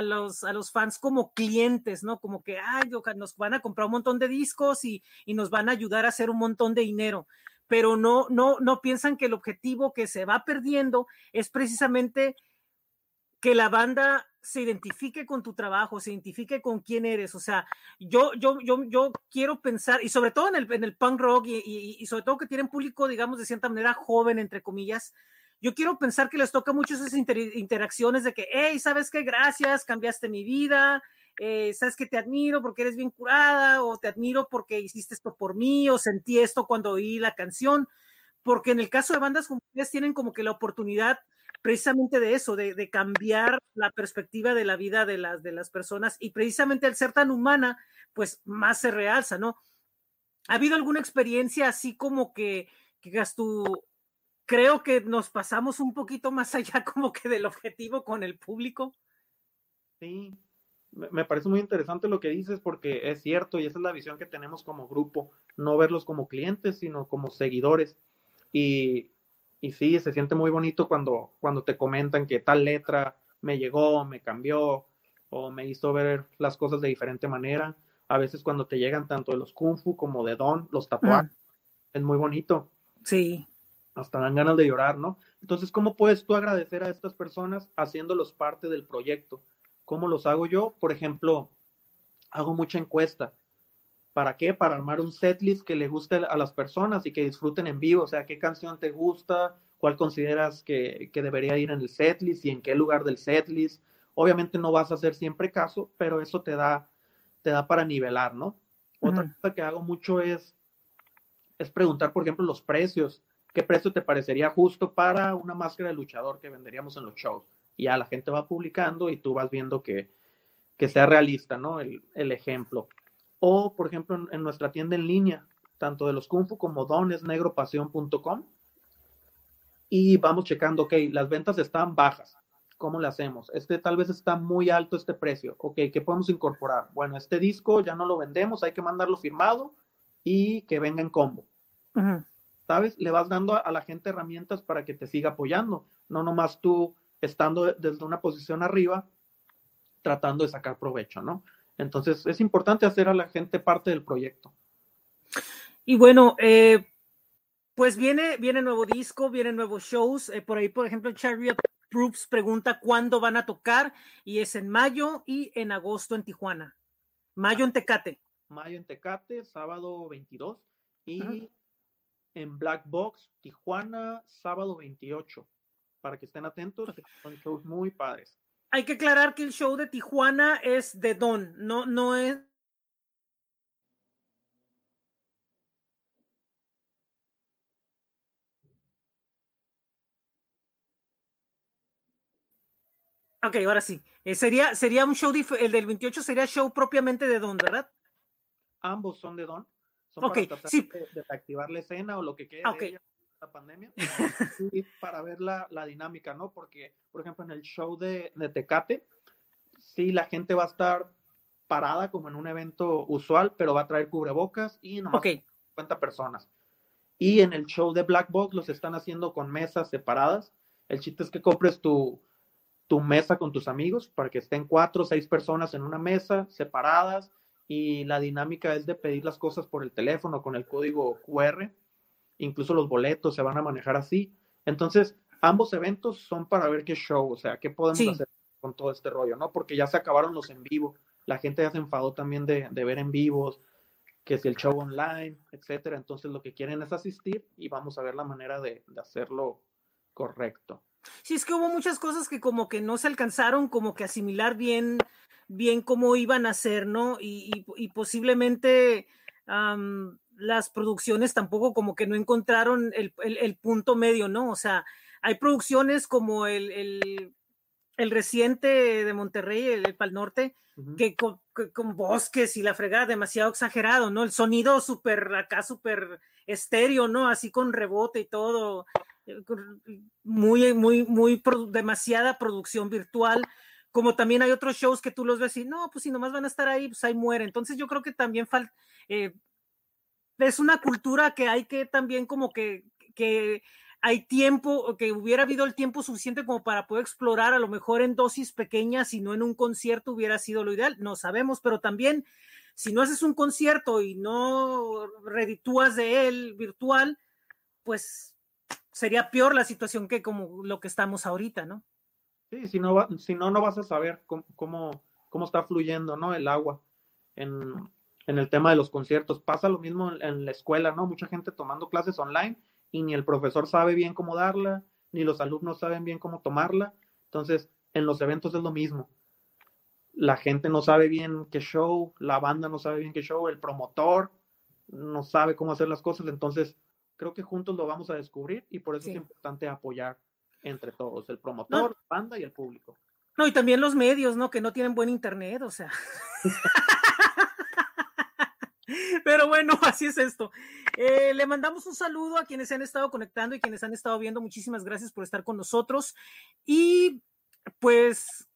los, a los fans como clientes, ¿no? Como que, ay, nos van a comprar un montón de discos y, y nos van a ayudar a hacer un montón de dinero pero no, no, no piensan que el objetivo que se va perdiendo es precisamente que la banda se identifique con tu trabajo, se identifique con quién eres. O sea, yo, yo, yo, yo quiero pensar, y sobre todo en el, en el punk rock, y, y, sobre todo que tienen público, digamos, de cierta manera joven, entre comillas, yo quiero pensar que les toca mucho esas interacciones de que, hey, ¿sabes qué? Gracias, cambiaste mi vida, eh, ¿sabes que Te admiro porque eres bien curada, o te admiro porque hiciste esto por mí, o sentí esto cuando oí la canción, porque en el caso de bandas como ustedes tienen como que la oportunidad precisamente de eso, de, cambiar la perspectiva de la vida de las, de las personas y precisamente al ser tan humana, pues más se realza, ¿no? ¿Ha habido alguna experiencia así como que, que tú, creo que nos pasamos un poquito más allá como que del objetivo con el público? Sí, me parece muy interesante lo que dices porque es cierto y esa es la visión que tenemos como grupo, no verlos como clientes, sino como seguidores. Y y sí, se siente muy bonito cuando, cuando te comentan que tal letra me llegó, me cambió o me hizo ver las cosas de diferente manera. A veces cuando te llegan tanto de los kung fu como de don, los tatuajes, es muy bonito. Sí. Hasta dan ganas de llorar, ¿no? Entonces, ¿cómo puedes tú agradecer a estas personas haciéndolos parte del proyecto? ¿Cómo los hago yo? Por ejemplo, hago mucha encuesta. ¿Para qué? Para armar un setlist que le guste a las personas y que disfruten en vivo. O sea, ¿qué canción te gusta? ¿Cuál consideras que, debería ir en el setlist y en qué lugar del setlist? Obviamente no vas a hacer siempre caso, pero eso te da, te da para nivelar, ¿no? Otra cosa que hago mucho es, es preguntar, por ejemplo, los precios. ¿Qué precio te parecería justo para una máscara de luchador que venderíamos en los shows? Y ya la gente va publicando y tú vas viendo que, que sea realista, ¿no? El, el ejemplo. O, por ejemplo, en, nuestra tienda en línea, tanto de los Kung Fu como donesnegropasión.com. Y vamos checando, ok, las ventas están bajas. ¿Cómo le hacemos? Este tal vez está muy alto este precio. Ok, ¿qué podemos incorporar? Bueno, este disco ya no lo vendemos, hay que mandarlo firmado y que venga en combo. ¿Sabes? Le vas dando a, a, la gente herramientas para que te siga apoyando. No nomás tú estando desde una posición arriba tratando de sacar provecho, ¿no? Entonces es importante hacer a la gente parte del proyecto. Y bueno, eh, pues viene, viene nuevo disco, vienen nuevos shows. Eh, por ahí, por ejemplo, Chariot Proofs pregunta cuándo van a tocar y es en mayo y en agosto en Tijuana. Mayo en Tecate. Mayo en Tecate, sábado 22 y en Black Box, Tijuana, sábado 28. Para que estén atentos, son shows muy padres hay que aclarar que el show de Tijuana es de Don, no, no es. Ok, ahora sí. Eh, sería, sería un show, el del 28 sería show propiamente de Don, ¿verdad? Ambos son de Don. Son para tratar de, activar la escena o lo que quede de la pandemia y para ver la, la, dinámica, ¿no? Porque, por ejemplo, en el show de, de Tecate, sí, la gente va a estar parada como en un evento usual, pero va a traer cubrebocas y nomás okay. 50 personas. Y en el show de Black Box los están haciendo con mesas separadas. El chiste es que compres tu, tu mesa con tus amigos para que estén cuatro o seis personas en una mesa separadas y la dinámica es de pedir las cosas por el teléfono con el código QR. Incluso los boletos se van a manejar así. Entonces, ambos eventos son para ver qué show, o sea, qué podemos hacer con todo este rollo, ¿no? Porque ya se acabaron los en vivo la gente ya se enfadó también de, ver en vivos, que si el show online, etcétera. Entonces lo que quieren es asistir y vamos a ver la manera de, hacerlo correcto. Sí, es que hubo muchas cosas que como que no se alcanzaron como que asimilar bien, bien cómo iban a ser, ¿no? Y, posiblemente las producciones tampoco como que no encontraron el, punto medio, ¿no? O sea, hay producciones como el, el, reciente de Monterrey, el Pal Norte, que, con, bosques y la fregada demasiado exagerado, ¿no? El sonido súper acá, súper estéreo, ¿no? Así con rebote y todo, eh, muy, muy, muy, demasiada producción virtual. Como también hay otros shows que tú los ves y no, pues si nomás van a estar ahí, pues ahí muere. Entonces yo creo que también falta, eh, es una cultura que hay que también como que, que hay tiempo, que hubiera habido el tiempo suficiente como para poder explorar, a lo mejor en dosis pequeñas y no en un concierto hubiera sido lo ideal, no sabemos, pero también si no haces un concierto y no reditúas de él virtual, pues sería peor la situación que como lo que estamos ahorita, ¿no? Sí, si no, si no, no vas a saber cómo, cómo, está fluyendo, ¿no? El agua en, en, el tema de los conciertos. Pasa lo mismo en la escuela, ¿no? Mucha gente tomando clases online y ni el profesor sabe bien cómo darla, ni los alumnos saben bien cómo tomarla. Entonces, en los eventos es lo mismo. La gente no sabe bien qué show, la banda no sabe bien qué show, el promotor no sabe cómo hacer las cosas. Entonces, creo que juntos lo vamos a descubrir y por eso es importante apoyar entre todos, el promotor, la banda y el público. No, y también los medios, ¿no? Que no tienen buen internet, o sea. Pero bueno, así es esto. Eh, le mandamos un saludo a quienes se han estado conectando y quienes han estado viendo. Muchísimas gracias por estar con nosotros. Y pues,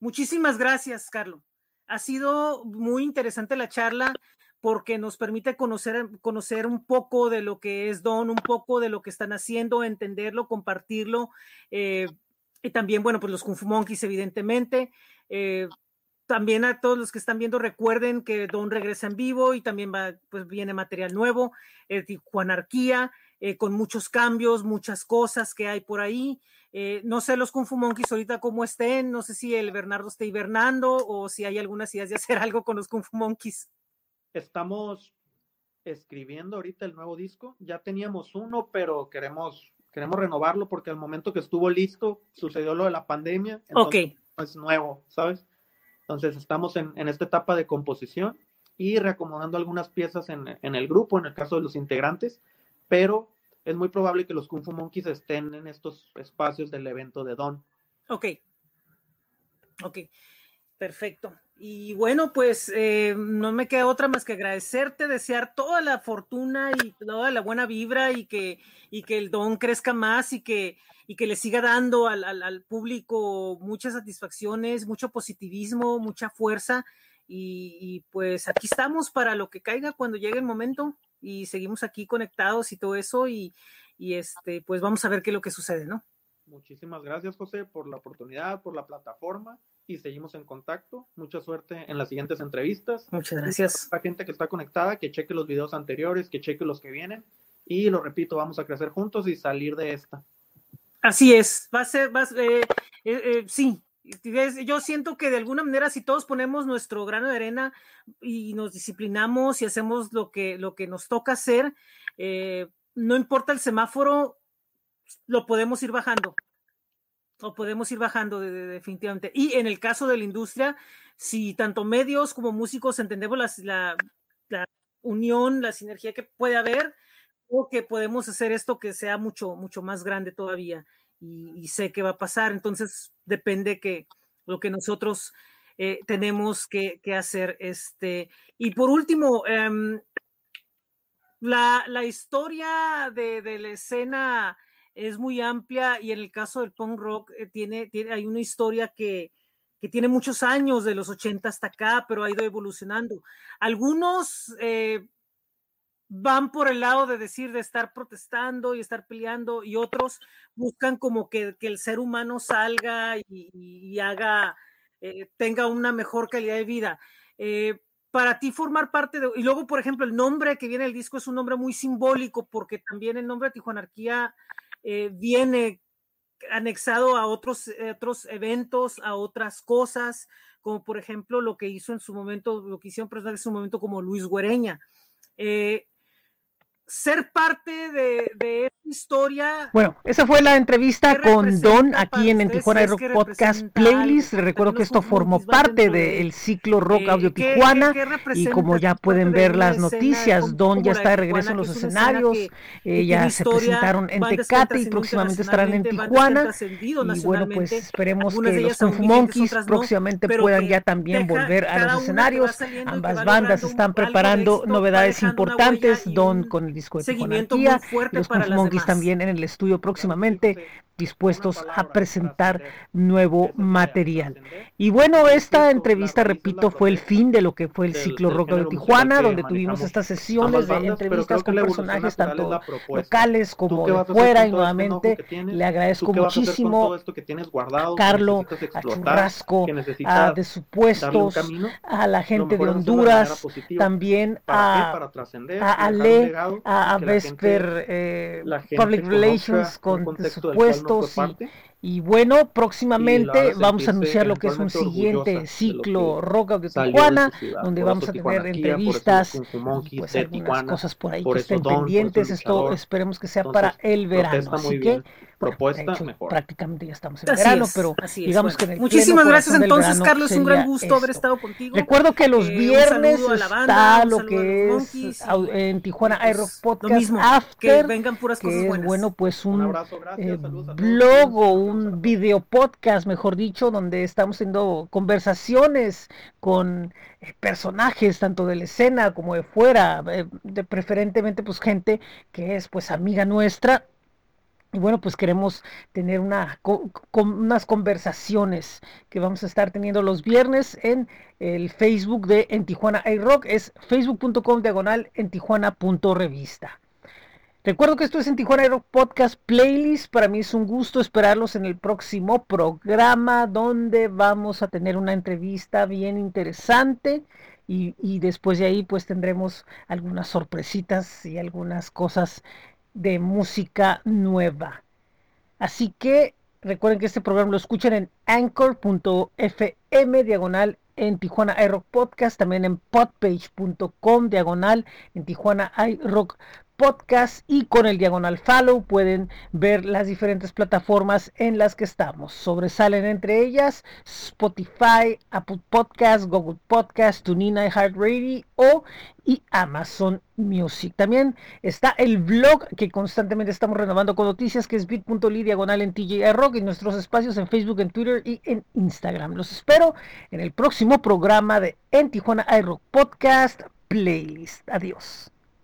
muchísimas gracias, Carlos. Ha sido muy interesante la charla porque nos permite conocer, conocer un poco de lo que es Don, un poco de lo que están haciendo, entenderlo, compartirlo. Eh, y también, bueno, pues los Kung Fu Monkeys, evidentemente. Eh, también a todos los que están viendo, recuerden que Don regresa en vivo y también va, pues viene material nuevo, eh, Tijuanarquía, eh, con muchos cambios, muchas cosas que hay por ahí. Eh, no sé los Kung Fu Monkeys ahorita cómo estén, no sé si el Bernardo está hibernando o si hay algunas ideas de hacer algo con los Kung Fu Monkeys. Estamos escribiendo ahorita el nuevo disco, ya teníamos uno, pero queremos, queremos renovarlo porque al momento que estuvo listo sucedió lo de la pandemia. ok. Es nuevo, ¿sabes? Entonces estamos en, esta etapa de composición y reacomodando algunas piezas en, el grupo, en el caso de los integrantes, pero es muy probable que los Kung Fu Monkeys estén en estos espacios del evento de Don. Ok. Ok. Perfecto. Y bueno, pues eh, no me queda otra más que agradecerte, desear toda la fortuna y toda la buena vibra y que, y que el don crezca más y que, y que le siga dando al, al, público muchas satisfacciones, mucho positivismo, mucha fuerza. Y, pues aquí estamos para lo que caiga cuando llegue el momento y seguimos aquí conectados y todo eso y, y este pues vamos a ver qué es lo que sucede, ¿no? Muchísimas gracias, José, por la oportunidad, por la plataforma y seguimos en contacto. Mucha suerte en las siguientes entrevistas. Muchas gracias. La gente que está conectada, que cheque los videos anteriores, que cheque los que vienen y lo repito, vamos a crecer juntos y salir de esta. Así es, va a ser, va eh, eh, eh, sí, yo siento que de alguna manera si todos ponemos nuestro grano de arena y nos disciplinamos y hacemos lo que, lo que nos toca hacer, no importa el semáforo, lo podemos ir bajando. Lo podemos ir bajando definitivamente. Y en el caso de la industria, si tanto medios como músicos entendemos la, la unión, la sinergia que puede haber, que podemos hacer esto que sea mucho, mucho más grande todavía y, sé que va a pasar. Entonces, depende que lo que nosotros eh, tenemos que, hacer. Este, y por último, em, la, la historia de, de, la escena es muy amplia y en el caso del punk rock eh, tiene, tiene, hay una historia que, que, tiene muchos años, de los 80 hasta acá, pero ha ido evolucionando. Algunos eh, van por el lado de decir, de estar protestando y estar peleando, y otros buscan como que, que el ser humano salga y, haga, eh, tenga una mejor calidad de vida. Para ti formar parte de, y luego, por ejemplo, el nombre que viene el disco es un nombre muy simbólico porque también el nombre de Tijuanarquía eh, viene anexado a otros, otros eventos, a otras cosas, como por ejemplo lo que hizo en su momento, lo que hicieron personas en su momento como Luis Güereña. Eh, ser parte de, de esta historia. Bueno, esa fue la entrevista con Don aquí en, en Tijuana Rock Podcast Playlist. Les recuerdo que esto formó parte del ciclo Rock Audio Tijuana y como ya pueden ver las noticias, Don ya está de regreso en los escenarios, eh, ya se presentaron en Tecate y próximamente estarán en Tijuana. Y bueno, pues esperemos que los Kung Fu Monkeys próximamente puedan ya también volver a los escenarios. Ambas bandas están preparando novedades importantes, Don con el disco de seguimiento muy fuerte los para Monkeys también en el estudio próximamente dispuestos a presentar nuevo material. Y bueno, esta entrevista, repito, fue el fin de lo que fue el ciclo Rock de Tijuana, donde tuvimos estas sesiones de entrevistas con personajes tanto locales como de fuera y nuevamente le agradezco muchísimo a Carlo, a Churrasco, a De Supuestos, a la gente de Honduras, también a, a Ale, a, Vesper eh, Public Relations con De Supuestos y, y, bueno, próximamente vamos a anunciar lo que es un siguiente ciclo Rock de Tijuana, donde vamos a tener entrevistas, pues algunas cosas por ahí que estén pendientes. Esto esperemos que sea para el verano. Así que propuesta mejor. Prácticamente ya estamos en así verano, es, pero digamos bueno. que en el Muchísimas gracias entonces, Carlos, un gran gusto esto. haber estado contigo. Recuerdo que los Eh, viernes a la está banda, lo que es en Tijuana pues, lo Podcast mismo, que After, vengan puras que cosas es buenas. bueno pues Un un abrazo, gracias, eh, saludos blog o un video podcast, mejor dicho, donde estamos haciendo conversaciones con eh, personajes tanto de la escena como de fuera, eh, de preferentemente pues gente que es pues amiga nuestra y bueno, pues queremos tener unas conversaciones que vamos a estar teniendo los viernes en el Facebook de En Tijuana iRock. Es facebook.com diagonal en tijuana.revista. Recuerdo que esto es en Tijuana iRock Podcast Playlist. Para mí es un gusto esperarlos en el próximo programa donde vamos a tener una entrevista bien interesante. Y, y después de ahí pues tendremos algunas sorpresitas y algunas cosas de música nueva. Así que recuerden que este programa lo escuchan en anchor.fm diagonal en Tijuana iRock Podcast, también en podpage.com diagonal en Tijuana iRock Podcast y con el diagonal follow pueden ver las diferentes plataformas en las que estamos. Sobresalen entre ellas Spotify, Apple Podcast, Google Podcast, TuneIn, iHeartRadio o y Amazon Music. También está el blog que constantemente estamos renovando con noticias, que es bit.ly diagonal en TJ Rock y nuestros espacios en Facebook, en Twitter y en Instagram. Los espero en el próximo programa de En Tijuana iRock Podcast Playlist. Adiós.